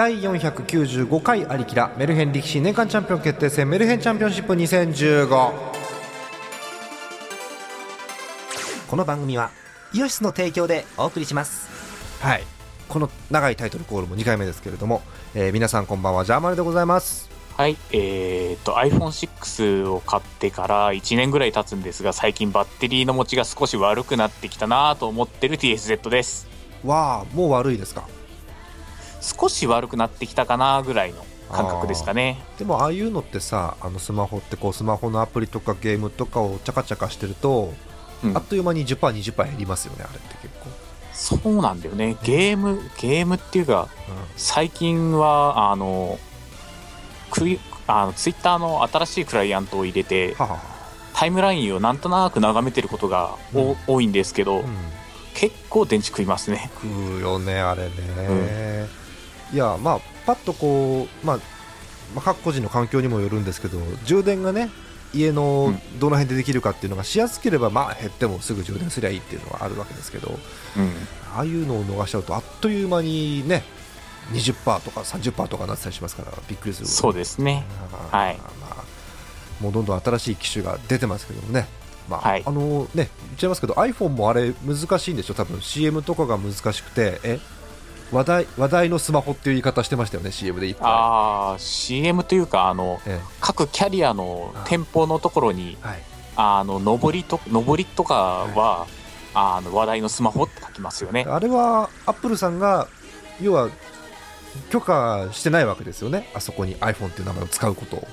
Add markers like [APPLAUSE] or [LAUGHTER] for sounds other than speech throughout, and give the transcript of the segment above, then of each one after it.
第495回ありきらメルヘン力士年間チャンピオン決定戦メルヘンチャンピオンシップ2015この番組はイオシスの提供でお送りします。はい。この長いタイトルコールも2回目ですけれども、えー皆さんこんばんはジャーマネでございます。はい、えー、と iPhone6 を買ってから1年ぐらい経つんですが最近バッテリーの持ちが少し悪くなってきたなと思ってる TSZ です。わあもう悪いですか？少し悪くなってきたかなぐらいの感覚ですかね。でもああいうのってさあのスマホってこうスマホのアプリとかゲームとかをチャカチャカしてると、うん。あっという間に 10%20% 減りますよねあれって結構、そうなんだよね。ゲームゲームっていうか最近はあのクイあのツイッターの新しいクライアントを入れてタイムラインをなんとなく眺めてることがお多いんですけど、うん。結構電池食いますね。食うよねあれね、いやまあパッとこうまあまあ各個人の環境にもよるんですけど充電がね家のうん。どの辺でできるかっていうのがしやすければまあ減ってもすぐ充電すりゃいいっていうのはあるわけですけどうん。ああいうのを逃しちゃうとあっという間にね20%とか30%とかなってたりしますからびっくりする。そうですね。はい。まあ、もうどんどん新しい機種が出てますけどもね、まあはい。あのね言っちゃいますけど iPhone もあれ難しいんでしょ多分 CM とかが難しくてえ話題話題のスマホっていう言い方してましたよね CM でいっぱああ CM というかあのい、え。各キャリアの店舗のところにえはい、あの上りと上りとかは、あの話題のスマホって書きますよね。あれはアップルさんが要は許可してないわけですよね。あそこに iPhone っていう名前を使うことを。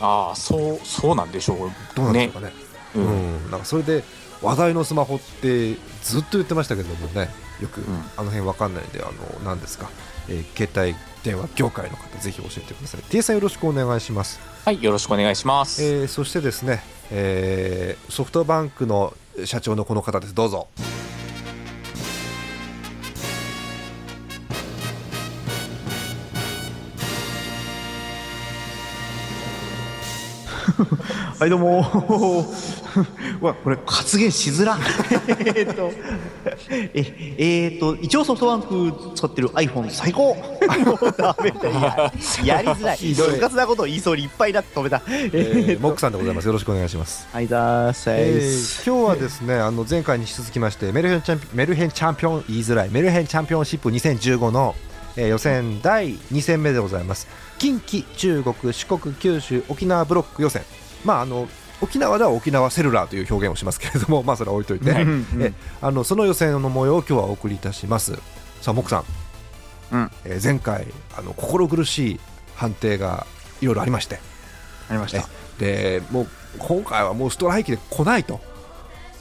ああそうそうなんでしょうどうなんでしょうかね。う、うんん。なんかそれで話題のスマホってずっと言ってましたけどもねよくん。あの辺わかんないんであの何ですか、えー携帯電話業界の方ぜひ教えてください。T さんよろしくお願いします、はいよろしくお願いします、えーそしてですね、えーソフトバンクの社長のこの方です。どうぞ。[LAUGHS] はいどうも。う [LAUGHS] わこれ発言しづらえーっと。[LAUGHS] ええーっと一応ソフトバンク使ってる iPhone 最高。[LAUGHS] もうダメだややりづらい。ひどい。部活なことを言いそうにいっぱいになって止めた。ええーモックさんでございます。よろしくお願いします。はいだーさいえー今日はですねあの前回に引き続きましてメルヘンチャンピメルヘンチャンピオン言いづらいメルヘンチャンピオンシップ2015の、えー予選第2戦目でございます。近畿中国四国九州沖縄ブロック予選。まああの沖縄では沖縄セルラーという表現をしますけれども [LAUGHS] まあそれは置いといて、えあのその予選の模様を今日はお送りいたします。さあモックさん、うん。えー前回あの心苦しい判定がいろいろありまして。ありました。でもう今回はもうストライキで来ないと、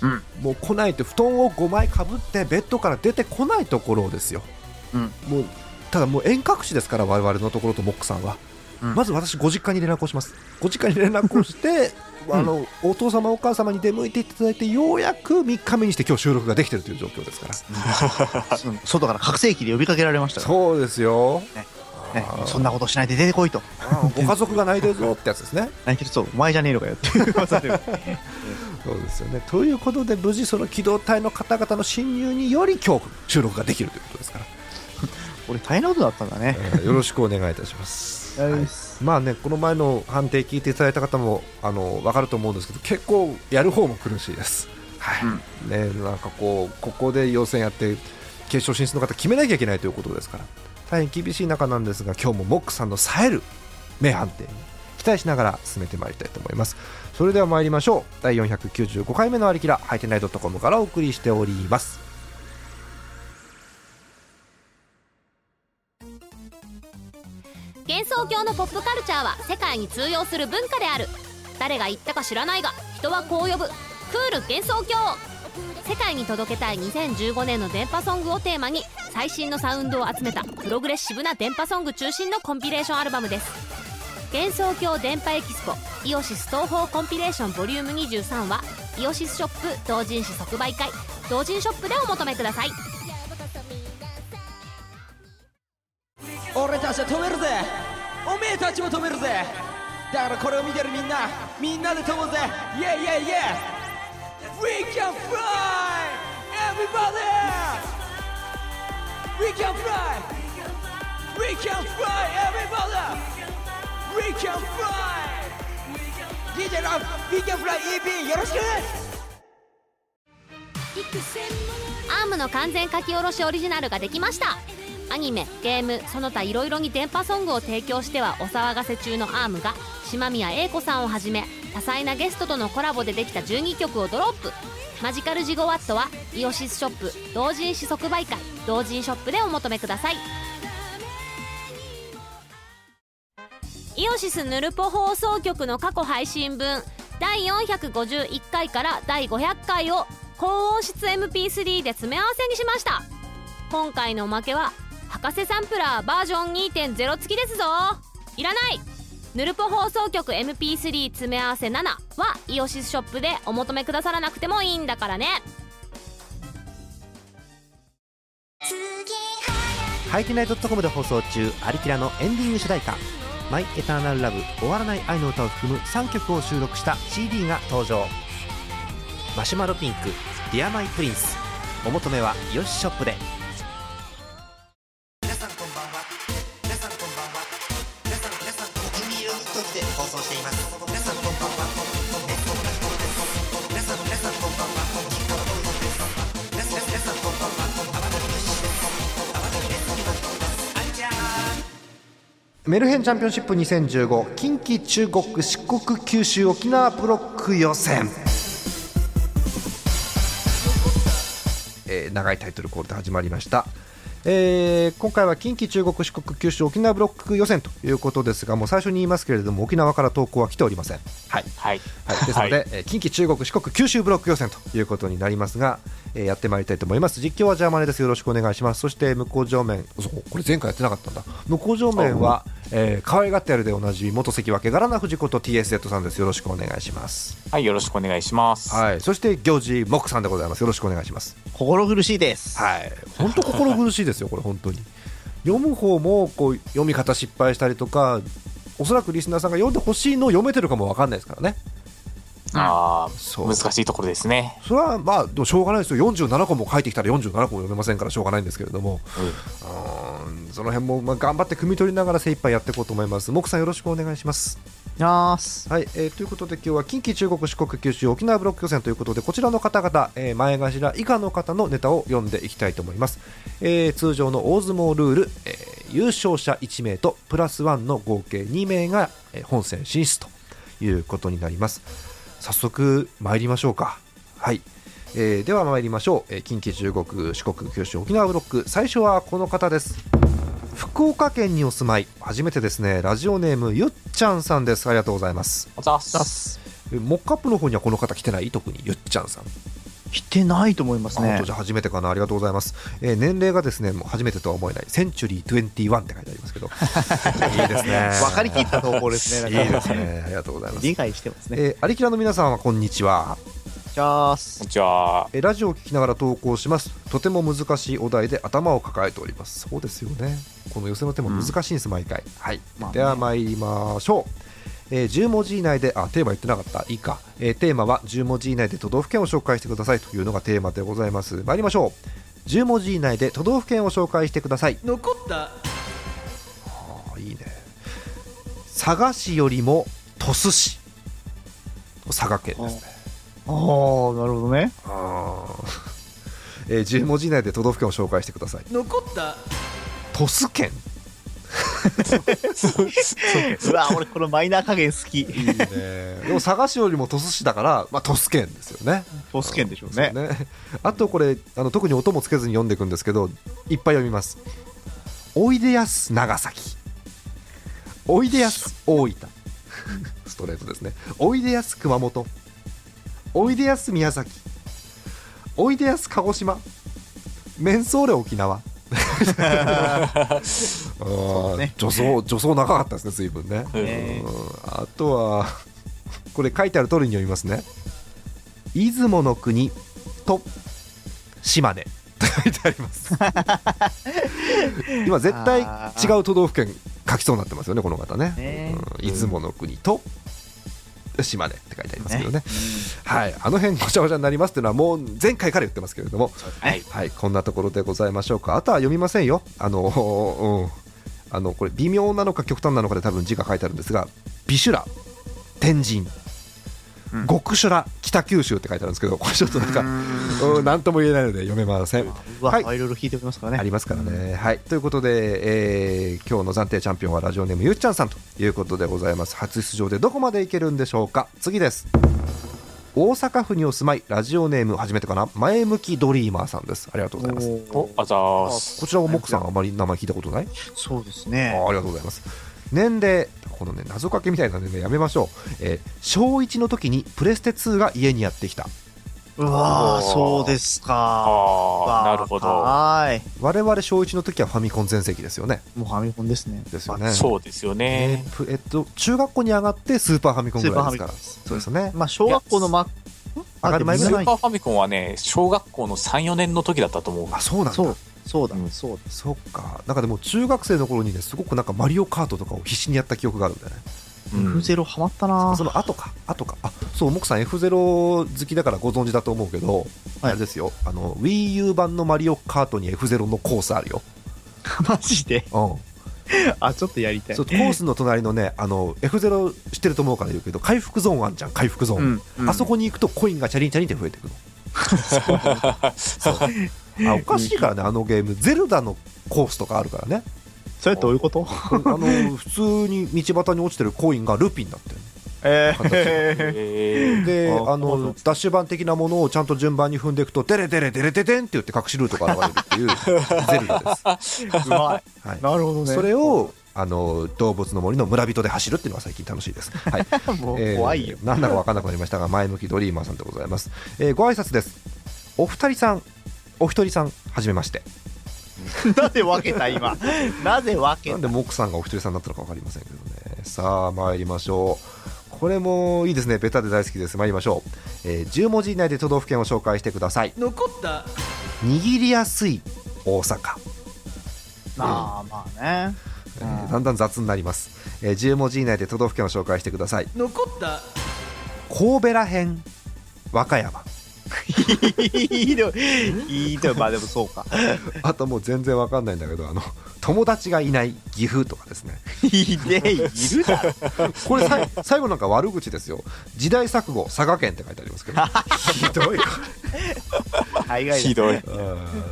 うん。もう来ないと布団を5枚かぶってベッドから出てこないところですよ、うん。もうただもう遠隔地ですから我々のところとモックさんは、うん。まず私ご実家に連絡をします。ご実家に連絡をして、[LAUGHS] あのお父様お母様に出向いていただいてようやく3日目にして今日収録ができているという状況ですから。う [LAUGHS] ん外から覚醒器で呼びかけられましたそうですよ、ね。あー。そんなことしないで出てこいと。ご家族が泣いてるぞってやつですね。[LAUGHS] 泣いてるそうお前じゃねえのかよってそうですよね。ということで、無事その機動隊の方々の侵入により今日収録ができるということですから、俺大変なことだったんだね。えーよろしくお願いいたします。まあね、この前の判定聞いていただいた方もあの分かると思うんですけど、結構やる方も苦しいです。はいね、なんかこう、ここで予選やって、決勝進出の方決めなきゃいけないということですから、大変厳しい中なんですが、今日もモックさんの冴える名判定に期待しながら進めてまいりたいと思います。それでは参りましょう。第495回目のありきら、ハイテナイドットコムからお送りしております。ポップカルチャーは世界に通用する文化である。誰が言ったか知らないが人はこう呼ぶ。クール幻想郷。世界に届けたい2015年の電波ソングをテーマに最新のサウンドを集めたプログレッシブな電波ソング中心のコンピレーションアルバムです。幻想郷電波エキスポイオシス東宝コンピレーションボリューム23はイオシスショップ同人誌即売会。同人ショップでお求めください。俺たちは止めるぜ。おめえたちも止めるぜ。だからこれを見てるみんなみんなで飛ぼうぜ。イェイイェイイェイ We can fly! Everybody! We can fly! We can fly everybody. We can fly. DJ ラブ We can fly EP よろしくアームの完全書き下ろしオリジナルができました。アニメゲームその他いろいろに電波ソングを提供してはお騒がせ中のアームが島宮英子さんをはじめ多彩なゲストとのコラボでできた12曲をドロップ。マジカルジゴワットはイオシスショップ同人誌即売会同人ショップでお求めください。イオシスヌルポ放送局の過去配信分第451回から第500回を高音質 MP3 で詰め合わせにしました。今回のおまけは博士サンプラーバージョン2.0付きですぞ。いらない。ヌルポ放送局 MP3 詰め合わせ7はイオシスショップでお求めくださらなくてもいいんだからね。ハイテナイドットコムで放送中アリキラのエンディング主題歌「マイ・エターナル・ラブ終わらない愛の歌」を含む3曲を収録した CD が登場。マシュマロピンク「ディアマイ・プリンス」お求めはイオシスショップで。メルヘンチャンピオンシップ2015近畿中国四国九州沖縄ブロック予選、え長いタイトルコールで始まりました、えー今回は近畿中国四国九州沖縄ブロック予選ということですがもう最初に言いますけれども沖縄から投稿は来ておりません。はいはい。はい、ですので、えー近畿、中国、四国、九州ブロック予選ということになりますが、えーやってまいりたいと思います。実況はジャーマネです。よろしくお願いします。そして向こう上面、そうこれ前回やってなかったんだ。向こう上面は、えー可愛がってやるでおなじみ元関脇ガラナ藤子と TSZ さんです。よろしくお願いします。はい、よろしくお願いします。はい、そして行司モックさんでございます。よろしくお願いします。心苦しいです。はい、本当心苦しいですよ、これ本当に。読む方もこう読み方失敗したりとか、おそらくリスナーさんが読んでほしいのを読めてるかもわかんないですからね。あそうあ、難しいところですね。それはまあでもしょうがないですよ。47個も書いてきたら47個も読めませんからしょうがないんですけれども、うーんその辺もまあ頑張って汲み取りながら精一杯やっていこうと思います。木さんよろしくお願いしますやーす。はい、えーということで今日は近畿中国四国九州沖縄ブロック予選ということでこちらの方々、えー前頭以下の方のネタを読んでいきたいと思います、えー通常の大相撲ルール、えー優勝者1名とプラス1の合計2名が、本戦進出ということになります。早速参りましょうか。はい、えーでは参りましょう、えー近畿中国四国九州沖縄ブロック。最初はこの方です。福岡県にお住まい初めてですね。ラジオネームゆっちゃんさんです。ありがとうございます。おざす。モックアップの方にはこの方来てない？特にゆっちゃんさん、来てないと思いますね。じゃあ初めてかな。ありがとうございます、えー年齢がですねもう初めてとは思えない。センチュリー21って書いてありますけど。[LAUGHS] いいですね。分かりきった投稿ですね。いいですね。ありがとうございます。理解してますね。えー、アリキラの皆さんはこんにちは、じゃあす。こん。にちは。えーラジオを聞きながら投稿します。とても難しいお題で頭を抱えております。そうですよね。この寄せの手も難しいんです、毎回。はい、まあね。では参りましょう。えー10文字以内であテーマ言ってなかった。いいか、えーテーマは10文字以内で都道府県を紹介してくださいというのがテーマでございます。参りましょう。10文字以内で都道府県を紹介してください。残った。あーいいね。佐賀市よりも鳥栖市佐賀県ですねああ、なるほどね。あー。[LAUGHS] えー10文字以内で都道府県を紹介してください。残った。鳥栖県。[LAUGHS] うわ、俺このマイナー加減好き。いいね。でも佐賀市よりも鳥栖市だから、まあ、鳥栖県ですよね。ボス県でしょうね。ね。あとこれあの特に音もつけずに読んでいくんですけどいっぱい読みます。おいでやす長崎。おいでやす大分。ストレートですね。おいでやす熊本おいでやす宮崎。おいでやす鹿児島。メンソーレ沖縄。[LAUGHS] あーね。助走助走長かったですね随分ね。ね。うん。あとはこれ書いてある通りに読みますね。出雲の国と島根。と書いてあります。今絶対違う都道府県書きそうになってますよねこの方ね。[LAUGHS] ねうん。出雲の国と島根って書いてありますけどねはいあの辺ごちゃごちゃになりますっていうのはもう前回から言ってますけれどもはい。はい、こんなところでございましょうか。あとは読みませんよ。あの、[LAUGHS] うん。あのこれ微妙なのか極端なのかで多分字が書いてあるんですがビシュラ天神うん極シュラ北九州って書いてあるんですけどこれちょっとなんかうん。何とも言えないので読めません。はい。いろいろ引いておきますからね。ありますからね。はい、ということで、えー今日の暫定チャンピオンはラジオネームゆっちゃんさんということでございます。初出場でどこまでいけるんでしょうか。次です。大阪府にお住まいラジオネーム初めてかな。前向きドリーマーさんです。ありがとうございます。おあざーす。こちらもモックさんあまり名前聞いたことない？そうですあねありがとうございます年齢このね謎かけみたいな年齢やめましょう、えー小1の時にプレステ2が家にやってきた。うわーそうですか。ああなるほど。はーい。我々小1の時はファミコン全盛期ですよね。もうファミコンですね。ですよね。そうですよえねープえっと中学校に上がってスーパーファミコンぐらいですから。スそうですよね。まあ小学校のマ上がる前ぐらいスーパーファミコンはね小学校の34年の時だったと思う。あそうなんだそうそうだ。うんそうだ。そっか。なんかでも中学生の頃にねすごくなんかマリオカートとかを必死にやった記憶があるんだよね、うん。F0 ハマったな。その後か。後か。あそうモクさん F0 好きだからご存知だと思うけど、あれですよ。あの WiiU 版のマリオカートに F0 のコースあるよ、[LAUGHS] マジで？うん、あちょっとやりたい。そうコースの隣のねあの F0 知ってると思うから言うけど回復ゾーンあんじゃん回復ゾーン、うんうん。あそこに行くとコインがチャリンチャリンって増えてくの [LAUGHS] [LAUGHS] あおかしいからねあのゲーム。ゼルダのコースとかあるからね。それどういうこと？あの普通に道端に落ちてるコインがルピンになってるえ形えーでああのダッシュ版的なものをちゃんと順番に踏んでいくとデレデレデレデデンって言って隠しルートが現れるっていう [LAUGHS] ゼルダです、うまい。はい、なるほどね。それをあの動物の森の村人で走るっていうのが最近楽しいです、はい。[LAUGHS] もうえー怖いよ。なんだか分からなくなりましたが前向きドリーマーさんでございます、えーご挨拶です。お二人さんお一人さんはじめまして。[LAUGHS] なぜ分けた今。なぜ分けた？なんでモックさんがお一人さんだったのか分かりませんけどね。さあ参りましょう。これもいいですね。ベタで大好きです。参りましょう、えー10文字以内で都道府県を紹介してください。残った。握りやすい大阪、まあまあね。えーだんだん雑になります、えー10文字以内で都道府県を紹介してください。残った。神戸らへん和歌山いいのいいのまあでもそうか。あともう全然わかんないんだけどあの友達がいない岐阜とかですね。いいねいるだろ。[LAUGHS] これさい最後なんか悪口ですよ。時代錯誤佐賀県って書いてありますけど。ひどい。[LAUGHS] 海外ひどい。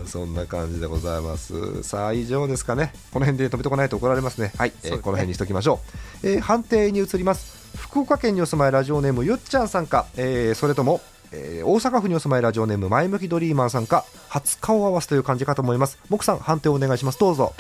そんな感じでございます。さあ以上ですかね。この辺で止めとかないと怒られますね。はい、えーこの辺にしときましょう、えー判定に移ります。福岡県にお住まいラジオネームゆっちゃんさんか、えーそれとも、えー大阪府にお住まいラジオネーム前向きドリーマーさんか初顔合わせという感じかと思います。木さん判定をお願いします。どうぞ。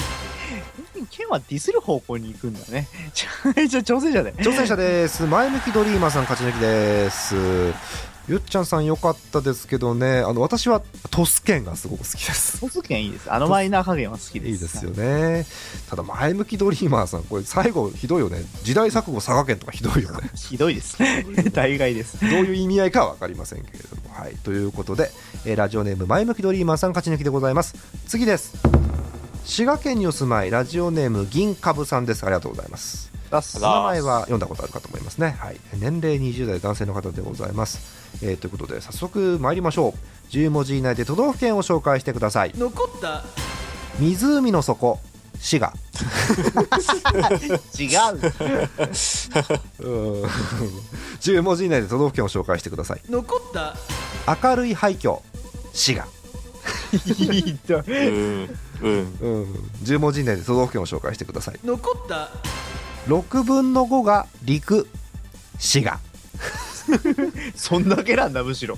県はディスる方向に行くんだね。[LAUGHS] じゃあじゃあ挑戦者で。挑戦者です。前向きドリーマーさん勝ち抜きですゆっちゃんさん良かったですけどね。あの私はトス県がすごく好きです。トス県いいです。あのマイナー加減は好きです。いいですよね。ただ前向きドリーマーさんこれ最後ひどいよね。時代錯誤佐賀県とかひどいよね。ひどいです [LAUGHS] 大概です。どういう意味合いかは分かりませんけれども。はい。ということで、えーラジオネーム前向きドリーマーさん勝ち抜きでございます。次です。滋賀県にお住まいラジオネーム銀株さんです。ありがとうございます。出す。お名前は読んだことあるかと思いますね、はい、年齢20代男性の方でございます、えーということで早速参りましょう。10文字以内で都道府県を紹介してください。残った？湖の底。滋賀。[LAUGHS] 違う。うん。10文字以内で都道府県を紹介してください。残った？明るい廃墟。滋賀、ひどいうん。うん。うん、10文字以内で都道府県を紹介してください。残った？6分の5が陸。滋賀 [LAUGHS] そんだけなんだむしろ。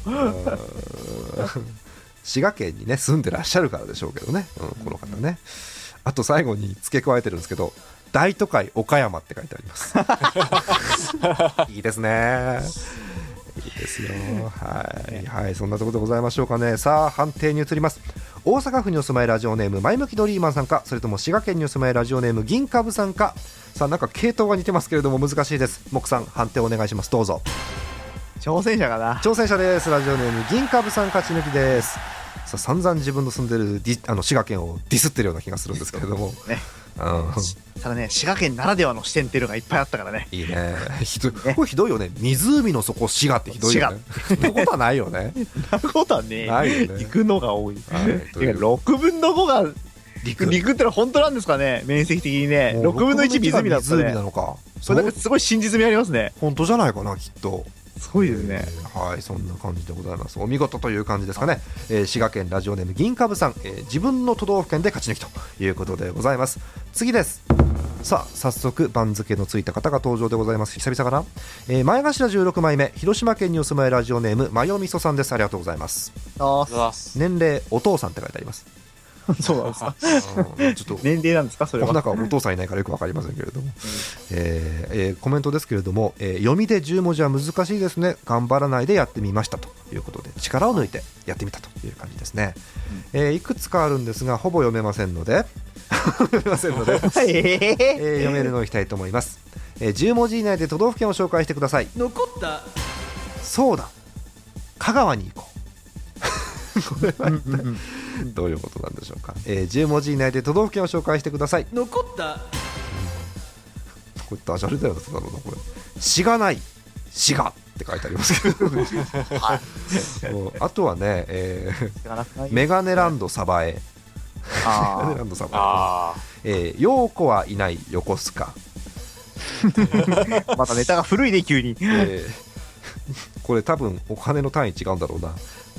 滋賀県にね住んでらっしゃるからでしょうけどね、うん、この方ね。あと最後に付け加えてるんですけど大都会岡山って書いてあります。[LAUGHS] いいですね。いいですよ。はい、はい、そんなところでございましょうかね。さあ判定に移ります。大阪府にお住まいラジオネーム前向きドリーマンさんかそれとも滋賀県にお住まいラジオネーム銀株さんか。さあなんか系統が似てますけれども難しいです。木さん判定お願いします。どうぞ挑戦者かな？挑戦者です。ラジオネーム銀株さん勝ち抜きです。さあ散々自分の住んでるディあの滋賀県をディスってるような気がするんですけれども、ね。うん。ただね滋賀県ならではの視点っていうのがいっぱいあったからね。いいね。[LAUGHS] ひどい。これひどいよね。湖の底滋賀ってひどいよね。そんなことはないよね。そんなことはねないよね。行くのが多い。はい。というてか6分の5が陸。陸ってのは本当なんですかね？面積的にね。6分の1湖だった湖ね。なのか。それなんかすごい真実味ありますね。本当じゃないかなきっとすごいですね。はいそんな感じでございます。お見事という感じですかね、えー滋賀県ラジオネーム銀株さん、えー自分の都道府県で勝ち抜きということでございます。次です。さあ早速番付のついた方が登場でございます。久々かな、えー前頭16枚目広島県にお住まいラジオネームマヨミソさんです。ありがとうございます。年齢お父さんって書いてあります。あ、[LAUGHS] そうなんですか？うん。ちょっと年齢なんですか？それは。この中はお父さんいないからよくわかりませんけれども、えーえーコメントですけれども、えー読みで10文字は難しいですね。頑張らないでやってみましたということで力を抜いてやってみたという感じですね、えーいくつかあるんですがほぼ読めませんので [LAUGHS] 読めませんので、え [LAUGHS] ええー読めるのをいきたいと思います、えー10文字以内で都道府県を紹介してください。残った。そうだ。香川に行こうこれは一体どういうことなんでしょうか、えー10文字以内で都道府県を紹介してください。残った。これダジャレだよな、だろうな、これ。しがない、しがって書いてありますけど、もうあとはね、えーメガネランドサバエ、メガネあランドサバあエ、えー、ヨーコはいない横須賀、あ、[LAUGHS] またネタが古いね、急に。えーこれ多分お金の単位違うんだろうな、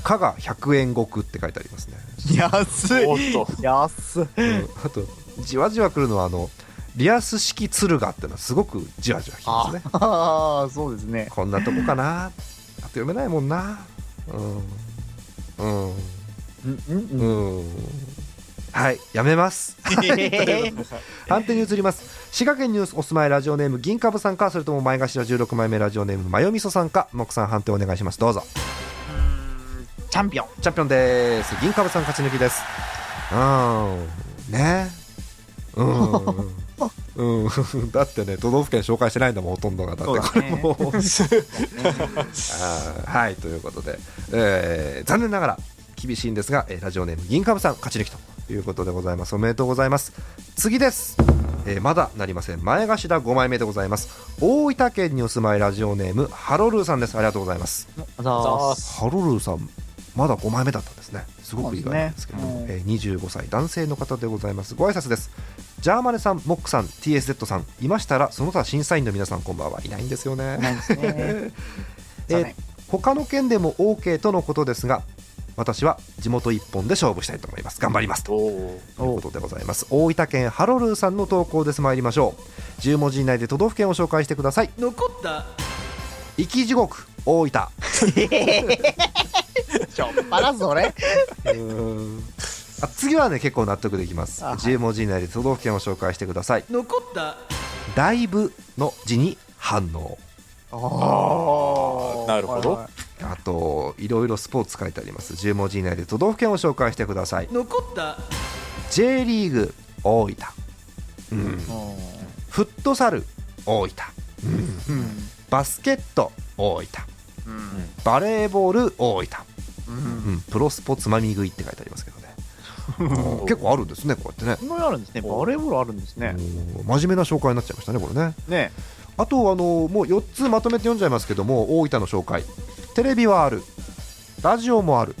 加賀100円石って書いてありますね。安い。安い。うんあと、じわじわくるのは、あの、リアス式敦賀ってのはすごくじわじわきますね。ああ、そうですね。こんなとこかな。あと読めないもんな。うん。うん。うん、うん、うん。はい、やめます。[LAUGHS] 判定に移ります。滋賀県にお住まいラジオネーム銀株さんか、それとも前頭16枚目ラジオネームマヨミソさんか、木さん判定お願いします。どうぞ。チャンピオン。チャンピオンです。銀株さん勝ち抜きです。うん。ね。うん。うん、[LAUGHS] だってね、都道府県紹介してないんだもん、ほとんどが。だってこれも [LAUGHS] はい、ということで、えー残念ながら厳しいんですが、えーラジオネーム銀株さん勝ち抜きということでございます。おめでとうございます。次です。えーまだなりません。前頭5枚目でございます。大分県にお住まいラジオネームハロルーさんです。ありがとうございます。あざーすハロルーさん、まだ5枚目だったんですね。すごく意外なんですけど、そうえー25歳男性の方でございます。ご挨拶です。ジャーマネさん、モックさん、TSZ さん、いましたら、その他審査員の皆さん、こんばんはいないんですよね。ないですね。[LAUGHS] えー他の県でも OK とのことですが私は地元一本で勝負したいと思います。頑張ります。とおいうことでございます。大分県ハロルーさんの投稿です。参りましょう。10文字以内で都道府県を紹介してください。残った。生き地獄大分 [LAUGHS] ちょっぱらそれ。あ次はね結構納得できます。あはい。10文字以内で都道府県を紹介してください。残った。だいぶの字に反応。あなるほど。あといろいろスポーツ書いてあります。10文字以内で都道府県を紹介してください。残った。J リーグ大分、うん、フットサル大分、バスケット大分、バレーボール大分、うん。プロスポつまみ食いって書いてありますけどね。[LAUGHS] 結構あるんですねこうやってね。こんあるんですね。バレーボールあるんですね。真面目な紹介になっちゃいましたねこれね。ね。あとあのもう4つまとめて読んじゃいますけども大分の紹介。テレビはある。ラジオもある。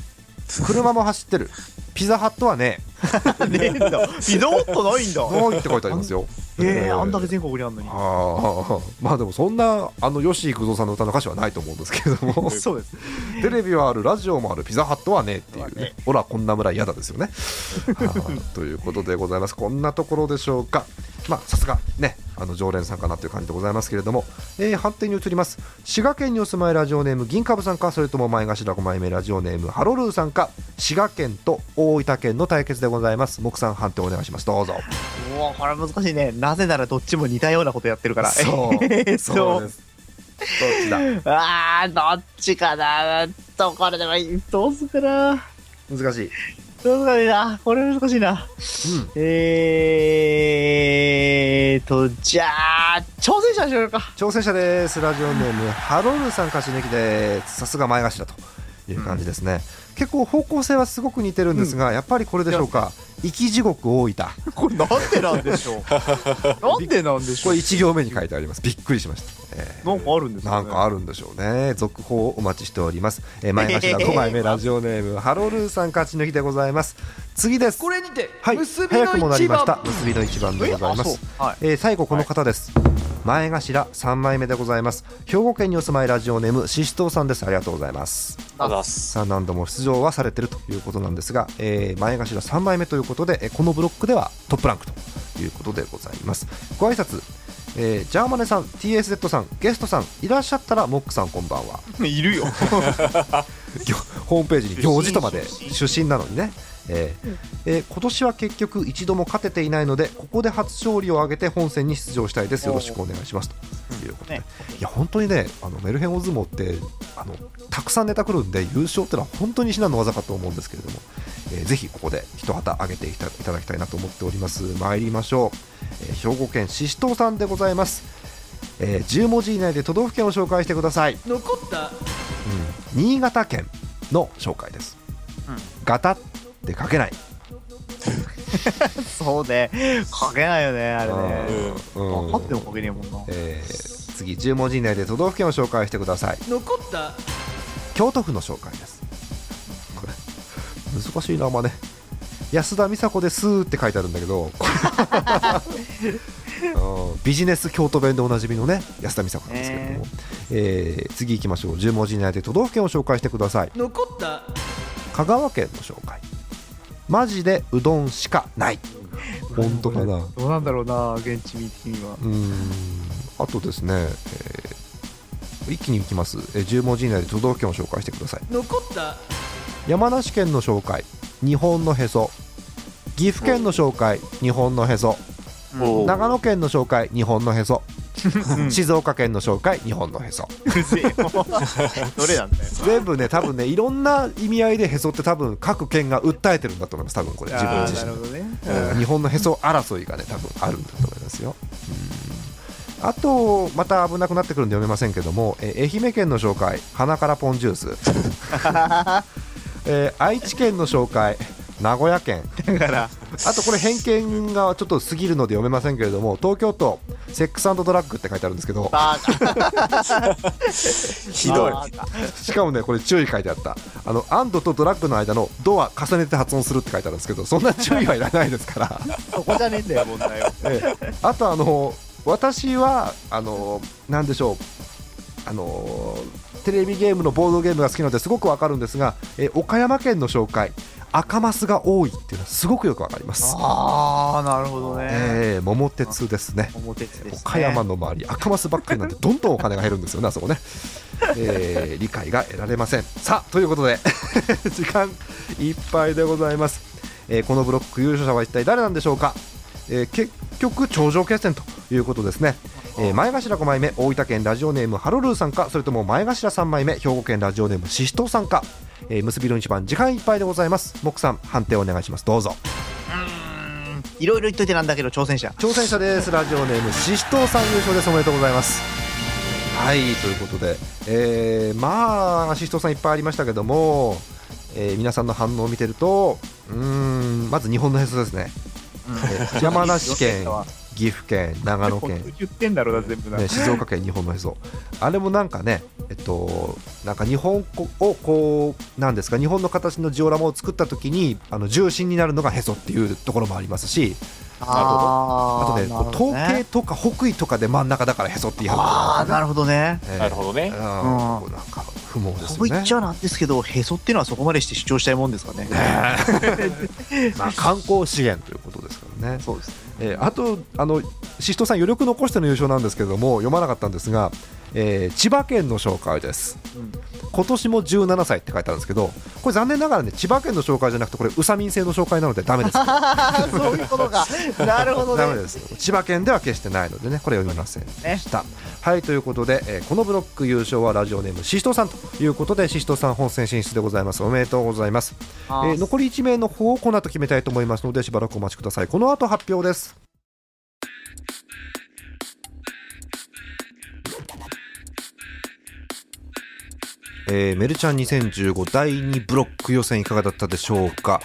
車も走ってる。ピザハットはね [LAUGHS] ねえんだ。ピザホットないんだ。ないって書いてありますよ。ええ、あんだけ全国にあんのに。ああ [LAUGHS] まあでもそんなあの吉幾三さんの歌の歌詞はないと思うんですけれども。[LAUGHS] そうです。テレビはあるラジオもあるピザハットはねっていうね。ほらこんな村嫌だですよね。はあということでございます。こんなところでしょうかまあさすがねあの常連さんかなという感じでございますけれども、えー判定に移ります。滋賀県にお住まいラジオネーム銀株さんかそれとも前頭5枚目ラジオネームハロルーさんか滋賀県と大分県の対決でございます。木さん判定お願いします。どうぞ。うわ、これ難しいね。なぜならどっちも似たようなことやってるから。そう。そうとです。どっちだ？あー、どっちかな。と、これでもいい。どうするかな。難しい、どうするかなこれ難しいな。うん。えーと、じゃあ、挑戦者にしようか。挑戦者です。ラジオネームハロルさん勝ち抜きです。さすが前頭という感じですね、結構方向性はすごく似てるんですが、やっぱりこれでしょうか？生き地獄大分。[LAUGHS] これなんでなんでしょう？[LAUGHS] なんでなんでしこれ1行目に書いてあります。びっくりしました、えー。なんかあるんですかね。なんかあるんでしょうね。続報をお待ちしております、えー [LAUGHS] 前頭5枚目ラジオネームハロルーさん勝ち抜きでございます。次です。これにてはい。結びの早くもなりました。一番結びの一番でございます。はい。えー最後この方です、前頭3枚目でございます。兵庫県にお住まいラジオネームししとうさんです。ありがとうございます。あざっす。さあ何度も出場はされてるということなんですが、えー前頭3枚目ということで、えーこのブロックではトップランクということでございます。ご挨拶えージャーマネさん TSZ さんゲストさんいらっしゃったらモックさんこんばんは。[LAUGHS] いるよ [LAUGHS] ホームページに行事とまで出身なのにね、えー。えー今年は結局一度も勝てていないのでここで初勝利を挙げて本戦に出場したいです。よろしくお願いします。ということで、ね。いや本当にねあのメルヘン大相撲ってあのたくさんネタ来るんで優勝ってのは本当に至難の技かと思うんですけれども、えーぜひここで一旗上げていたいただきたいなと思っております。参りましょう、えー兵庫県ししとうさんでございます、えー10文字以内で都道府県を紹介してください。残った。うん。新潟県の紹介です、うん。ガタって書けない。[LAUGHS] そうね。書けないよねあれね。うん分かっても書けねえもんな。えー次10文字以内で都道府県を紹介してください。残った。京都府の紹介です。これ難しいなまね。安田美沙子ですって書いてあるんだけど。[LAUGHS] うん。ビジネス京都弁でおなじみのね安田美沙子なんですけれども、え。ー次行きましょう。10文字以内で都道府県を紹介してください。残った。香川県の紹介マジでうどんしかない。本当かな。どうなんだろうな現地的には。うーん。あとですね、えー一気にいきます、えー10文字以内で都道府県を紹介してください。残った。山梨県の紹介日本のへそ。岐阜県の紹介日本のへそ。長野県の紹介日本のへそ静岡県の紹介日本のへそ。どれなんだよ。全部ね多分ねいろんな意味合いでへそって多分各県が訴えてるんだと思います多分これ自分自身ね。うん。日本のへそ争いがね多分あるんだと思いますよ。うん。あとまた危なくなってくるんで読めませんけども、えー愛媛県の紹介鼻からポンジュース、[LAUGHS] えー愛知県の紹介名古屋県。だからあとこれ偏見がちょっと過ぎるので読めませんけれども東京都セックスドラッグって書いてあるんですけど。バひどい。しかもねこれ注意書いてあった。あのアンドとドラッグの間のドア重ねて発音するって書いてあるんですけどそんな注意はいらないですから。そこじゃねえんだよ問題は。ええ。あとあの私はあのなんでしょう。あのテレビゲームのボードゲームが好きなのですごくわかるんですが、え岡山県の紹介赤マスが多いっていうのはすごくよくわかります。ああなるほどね。ええ桃鉄ですね。表鉄ですね。岡山の周り赤マスばっかりなんでどんどんお金が減るんですよねあそこね、えー [LAUGHS] 理解が得られません。さあということで [LAUGHS] 時間いっぱいでございます、えーこのブロック優勝者は一体誰なんでしょうか、えー結局頂上決戦ということですね、えー前頭5枚目大分県ラジオネームハロルーさんかそれとも前頭3枚目兵庫県ラジオネームししとうさんか、えー結びの一番時間いっぱいでございます。モクさん判定お願いします。どうぞ。いろいろ言っといてなんだけど挑戦者。挑戦者です。ラジオネームししとうさん優勝です。おめでとうございます。はいということで、えーまあししとうさんいっぱいありましたけども、えー皆さんの反応を見てるとうーんまず日本のへそですね、えー山梨県 [LAUGHS] 岐阜県長野県。言ってんだろうな全部な。ね、静岡県日本のへそ。あれもなんかねえっとなんか日本をこうなんですか日本の形のジオラマを作った時にあの重心になるのがへそっていうところもありますしあとねあーなるほど統計とか北緯とかで真ん中だからへそって言い張るああなるほどね。えーなるほどね。うん。こうなんか不毛ですよね。そう言っちゃなんですけどへそっていうのはそこまでして主張したいもんですかね。まあ観光資源ということですからね。そうですえーあとあのシシトさん余力残しての優勝なんですけれども読まなかったんですが、えー千葉県の紹介です、今年も17歳って書いてあるんですけどこれ残念ながらね千葉県の紹介じゃなくてこれ宇佐民生の紹介なのでダメです。[LAUGHS] そういうことか。[LAUGHS] なるほどね。ダメです千葉県では決してないのでねこれ読みませんでした、はいということで、えーこのブロック優勝はラジオネームシシトさんということでシシトさん本戦進出でございます。おめでとうございます、えー残り1名の方をこの後決めたいと思いますのでしばらくお待ちください。この後発表ですえーメルちゃん2015第2ブロック予選いかがだったでしょうか？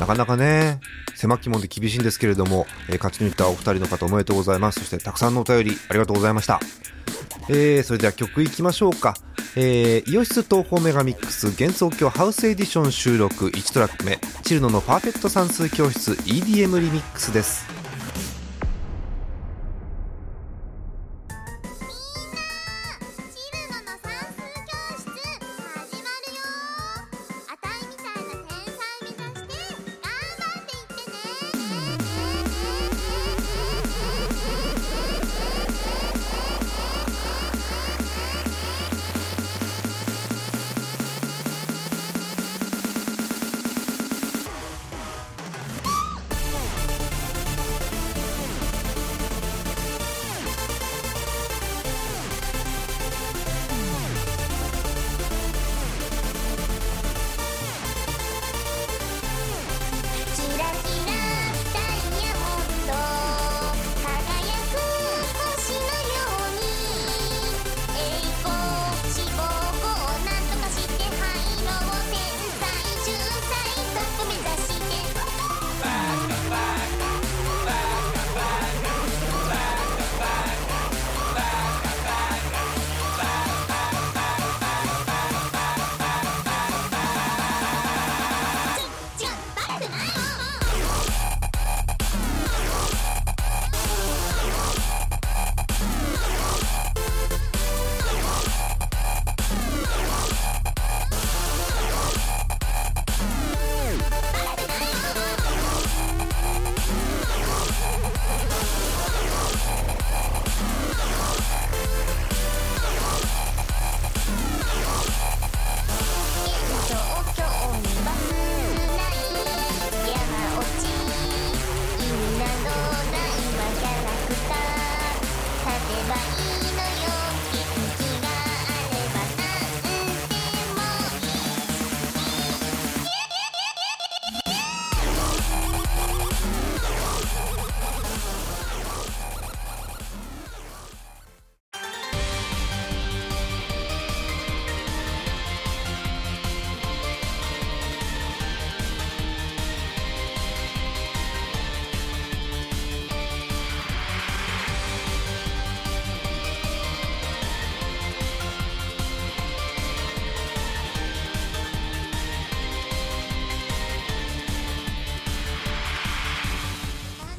なかなかね狭き門で厳しいんですけれども、えー勝ち抜いたお二人の方おめでとうございます。そしてたくさんのお便りありがとうございました。えーそれでは曲いきましょうか、えー、イオシス東方メガミックス幻想郷ハウスエディション収録1トラック目チルノのパーフェクト算数教室 EDM リミックスです。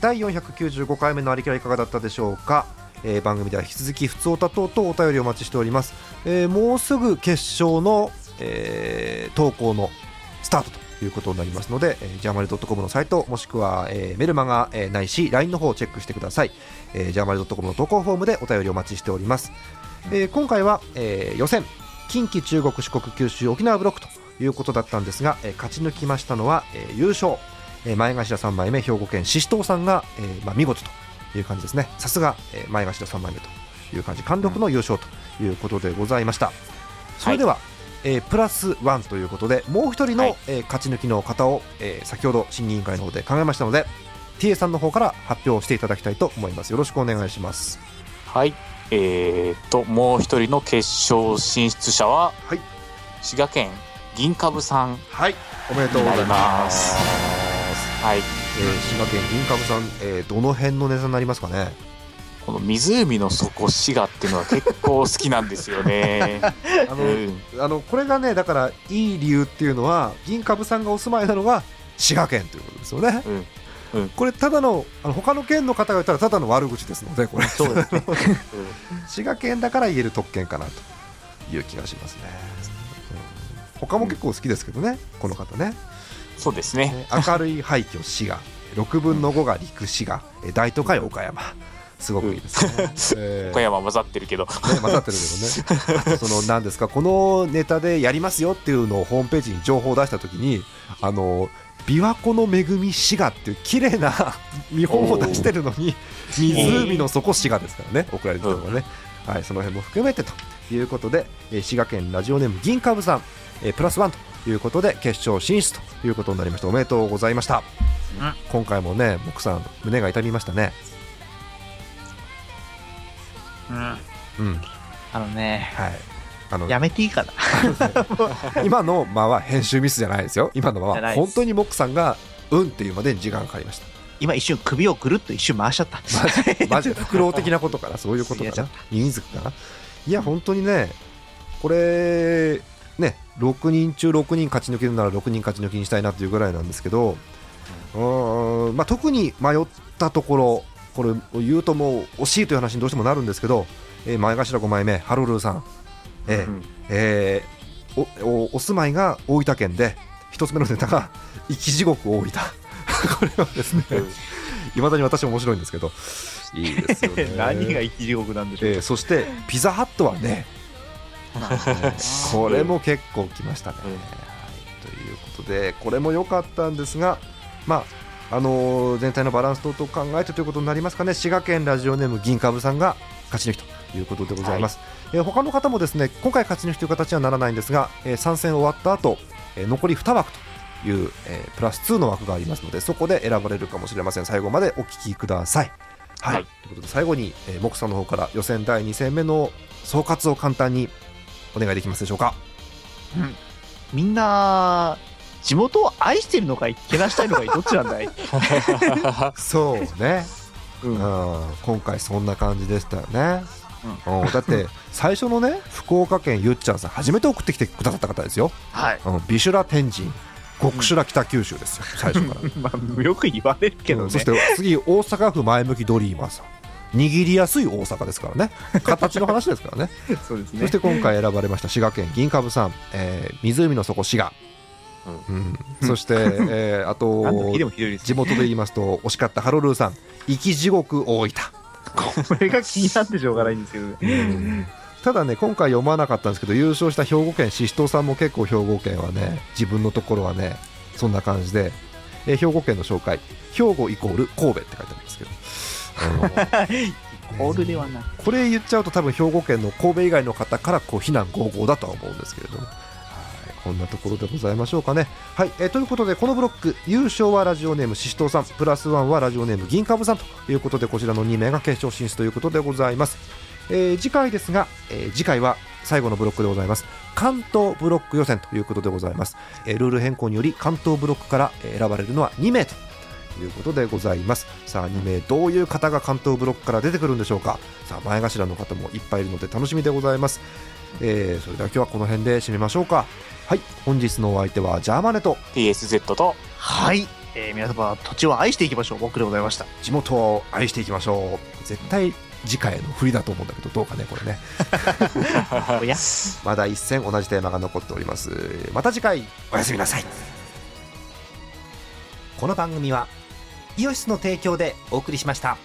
第495回目のありきらいかがだったでしょうか、えー番組では引き続き普通歌等々お便りお待ちしております、えーもうすぐ決勝の、えー投稿のスタートということになりますので、えージャーマルドットコムのサイトもしくは、えーメルマガ、えーないし LINE の方をチェックしてください、えージャーマルドットコムの投稿フォームでお便りお待ちしております、えー今回は、えー予選。近畿中国四国九州沖縄ブロックということだったんですが、えー勝ち抜きましたのは、えー優勝。えー前頭3枚目兵庫県宍戸さんが、えーまあ、見事という感じですね。さすが、えー前頭3枚目という感じ貫禄の優勝ということでございました、それでは、えープラスワンということでもう一人の、はい。えー勝ち抜きの方を、えー先ほど審議委員会の方で考えましたので TA さんの方から発表していただきたいと思います。よろしくお願いします。はい。えー、と、もう一人の決勝進出者は、はい。滋賀県銀株さんはい。おめでとうございますはい。えー滋賀県銀株さん、えーどの辺のネタになりますかね？この湖の底滋賀っていうのは結構好きなんですよね。[LAUGHS] あの、うん。あのこれがねだからいい理由っていうのは銀株さんがお住まいなのが滋賀県ということですよね、うん。これただのあの他の県の方が言ったらただの悪口ですのでこれ。そうですね。[LAUGHS] 滋賀県だから言える特権かなという気がしますね、うん。他も結構好きですけどね、この方ねそうですね。ね明るい廃墟滋賀。[LAUGHS] 6分の5が陸滋賀。え大都会岡山。すごくいいですね、[LAUGHS] えー。小山混ざってるけど。ね、混ざってるけどね。[LAUGHS] あとその何ですかこのネタでやりますよっていうのをホームページに情報を出したときにあの琵琶湖の恵み滋賀っていう綺麗な見本を出してるのに湖の底滋賀ですからね。送られてるのがね、はい、その辺も含めてということで、えー滋賀県ラジオネーム銀カブさん、えープラスワンということで決勝進出ということになりました。おめでとうございました、うん今回もね僕さん胸が痛みましたね。うん。うん。あのねはい。あのやめていいかな。[LAUGHS] 今の間は編集ミスじゃないですよ。今の間は本当にモックさんがうんっていうまでに時間がかかりました。今一瞬首をぐるっと一瞬回しちゃった。マジでフクロウ的なことかなそういうことかな。やっちゃっミミズクかな。いや本当にねこれね6人中6人勝ち抜けるなら6人勝ち抜きにしたいなというぐらいなんですけど、うーんまあ、特に迷ったところこれを言うともう惜しいという話にどうしてもなるんですけど、えー前頭5枚目ハロルーさん、えーうん。えーおおお住まいが大分県で一つ目のネタが生き地獄大分。[LAUGHS] これはですねいまだに私も面白いんですけど。いいですよね。[LAUGHS] 何が生き地獄なんでしょう。えーそしてピザハットはねこれも結構きましたね、ということでこれも良かったんですがまああのー全体のバランス等々考えてということになりますかね。滋賀県ラジオネーム銀株さんが勝ち抜きということでございます、えー他の方もですね今回勝ち抜きという形にはならないんですが、えー参戦終わった後、えー残り2枠という、えープラス2の枠がありますのでそこで選ばれるかもしれません。最後までお聞きください。はい、はい。ということで最後に、えー、モクさんの方から予選第2戦目の総括を簡単にお願いできますでしょうか？みんな地元を愛してるのかいけなしたいのかいどっちなんだい？[LAUGHS] そうね、うん。今回そんな感じでしたよね、うん。だって最初のね福岡県ゆっちゃんさん初めて送ってきてくださった方ですよ、はい。うん、ビシュラ天神極修羅北九州ですよ最初から。[LAUGHS] まあよく言われるけどね、うん。そして次大阪府前向きドリーマーさん握りやすい大阪ですからね。形の話ですからね。[LAUGHS] そうですね。そして今回選ばれました滋賀県銀株さん、えー湖の底滋賀、うん。そして、えーあと地元で言いますと惜しかったハロルーさん。生き地獄大分。これが気になってしょうがないんですけどね。ただね今回読まなかったんですけど優勝した兵庫県ししとうさんも結構兵庫県はね自分のところはねそんな感じで、えー兵庫県の紹介。兵庫イコール神戸って書いてあるんですけどあのホールではないこれ言っちゃうと多分兵庫県の神戸以外の方からこう非難合々だとは思うんですけれども。はいこんなところでございましょうかね。はい、えーということでこのブロック優勝はラジオネームししとうさんプラスワンはラジオネーム銀株さんということでこちらの2名が決勝進出ということでございます。えー次回ですが、えー次回は最後のブロックでございます関東ブロック予選ということでございます、えールール変更により関東ブロックからえー選ばれるのは2名ということでございます。さあ2名どういう方が関東ブロックから出てくるんでしょうか。さあ前頭の方もいっぱいいるので楽しみでございます、えーそれでは今日はこの辺で締めましょうか。はい本日のお相手はジャーマネと TSZ とはい、えー皆様土地を愛していきましょう。僕でございました。地元を愛していきましょう。絶対次回の振りだと思うんだけどどうかねこれね。[LAUGHS] おや。[LAUGHS] まだ一戦同じテーマが残っております。また次回おやすみなさい。この番組はイオシスの提供でお送りしました。